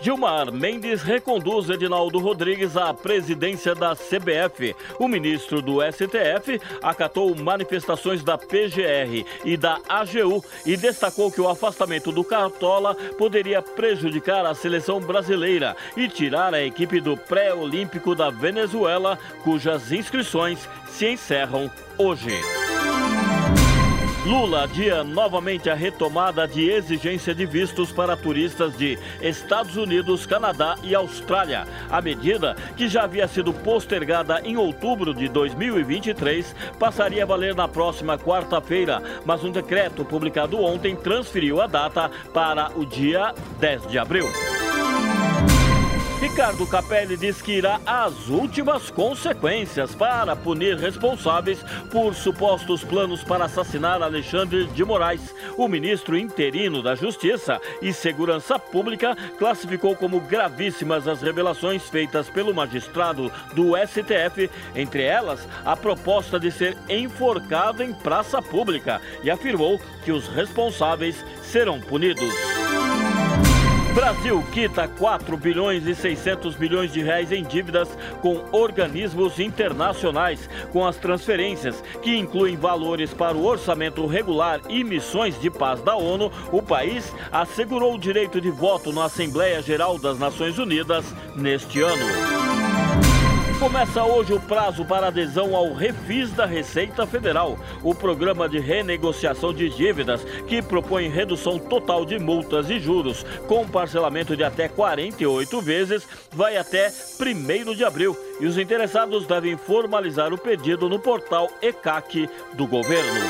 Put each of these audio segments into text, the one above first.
Gilmar Mendes reconduz Edinaldo Rodrigues à presidência da CBF. O ministro do STF acatou manifestações da PGR e da AGU e destacou que o afastamento do Cartola poderia prejudicar a seleção brasileira e tirar a equipe do pré-olímpico da Venezuela, cujas inscrições se encerram hoje. Lula adia novamente a retomada de exigência de vistos para turistas de Estados Unidos, Canadá e Austrália. A medida, que já havia sido postergada em outubro de 2023, passaria a valer na próxima quarta-feira, mas um decreto publicado ontem transferiu a data para o dia 10 de abril. Ricardo Capelli diz que irá às últimas consequências para punir responsáveis por supostos planos para assassinar Alexandre de Moraes. O ministro interino da Justiça e Segurança Pública classificou como gravíssimas as revelações feitas pelo magistrado do STF, entre elas a proposta de ser enforcado em praça pública, e afirmou que os responsáveis serão punidos. Brasil quita 4 bilhões e 600 milhões de reais em dívidas com organismos internacionais, com as transferências, que incluem valores para o orçamento regular e missões de paz da ONU, o país assegurou o direito de voto na Assembleia Geral das Nações Unidas neste ano. Começa hoje o prazo para adesão ao Refis da Receita Federal, o programa de renegociação de dívidas que propõe redução total de multas e juros, com parcelamento de até 48 vezes, vai até 1 de abril. E os interessados devem formalizar o pedido no portal ECAC do governo.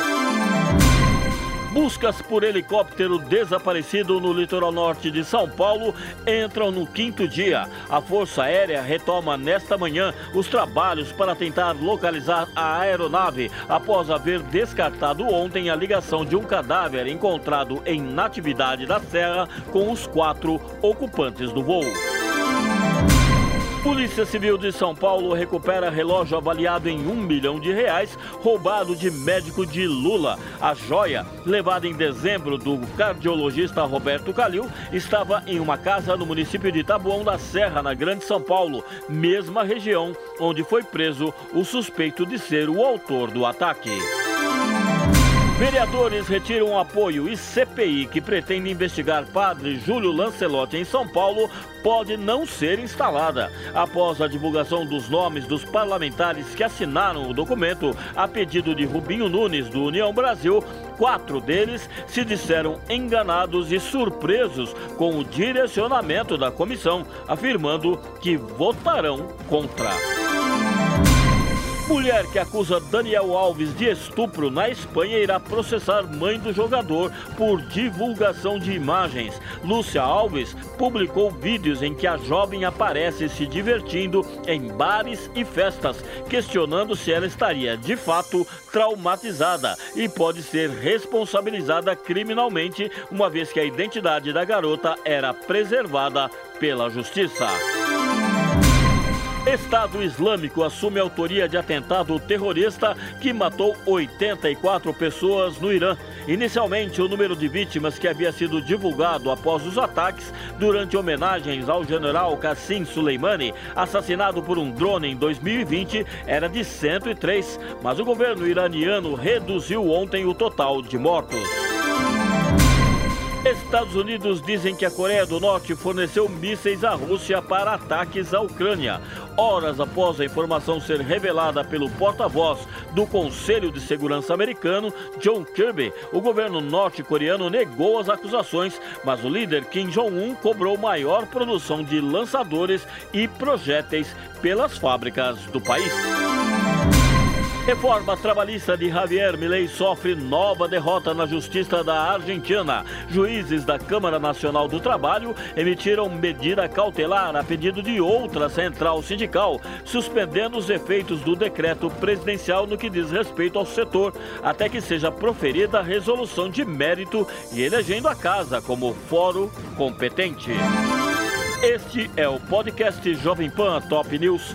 Buscas por helicóptero desaparecido no litoral norte de São Paulo entram no quinto dia. A Força Aérea retoma nesta manhã os trabalhos para tentar localizar a aeronave após haver descartado ontem a ligação de um cadáver encontrado em Natividade da Serra com os quatro ocupantes do voo. Polícia Civil de São Paulo recupera relógio avaliado em um milhão de reais, roubado de médico de Lula. A joia, levada em dezembro do cardiologista Roberto Calil, estava em uma casa no município de Taboão da Serra, na Grande São Paulo, mesma região onde foi preso o suspeito de ser o autor do ataque. Vereadores retiram apoio e CPI, que pretende investigar padre Júlio Lancelotti em São Paulo, pode não ser instalada. Após a divulgação dos nomes dos parlamentares que assinaram o documento a pedido de Rubinho Nunes, do União Brasil, quatro deles se disseram enganados e surpresos com o direcionamento da comissão, afirmando que votarão contra. Mulher que acusa Daniel Alves de estupro na Espanha irá processar mãe do jogador por divulgação de imagens. Lúcia Alves publicou vídeos em que a jovem aparece se divertindo em bares e festas, questionando se ela estaria de fato traumatizada e pode ser responsabilizada criminalmente, uma vez que a identidade da garota era preservada pela justiça. Estado Islâmico assume a autoria de atentado terrorista que matou 84 pessoas no Irã. Inicialmente, o número de vítimas que havia sido divulgado após os ataques durante homenagens ao general Qassim Soleimani, assassinado por um drone em 2020, era de 103, mas o governo iraniano reduziu ontem o total de mortos. Estados Unidos dizem que a Coreia do Norte forneceu mísseis à Rússia para ataques à Ucrânia. Horas após a informação ser revelada pelo porta-voz do Conselho de Segurança americano, John Kirby, o governo norte-coreano negou as acusações, mas o líder Kim Jong-un cobrou maior produção de lançadores e projéteis pelas fábricas do país. Reforma trabalhista de Javier Milei sofre nova derrota na Justiça da Argentina. Juízes da Câmara Nacional do Trabalho emitiram medida cautelar a pedido de outra central sindical, suspendendo os efeitos do decreto presidencial no que diz respeito ao setor, até que seja proferida a resolução de mérito e elegendo a casa como fórum competente. Este é o podcast Jovem Pan Top News.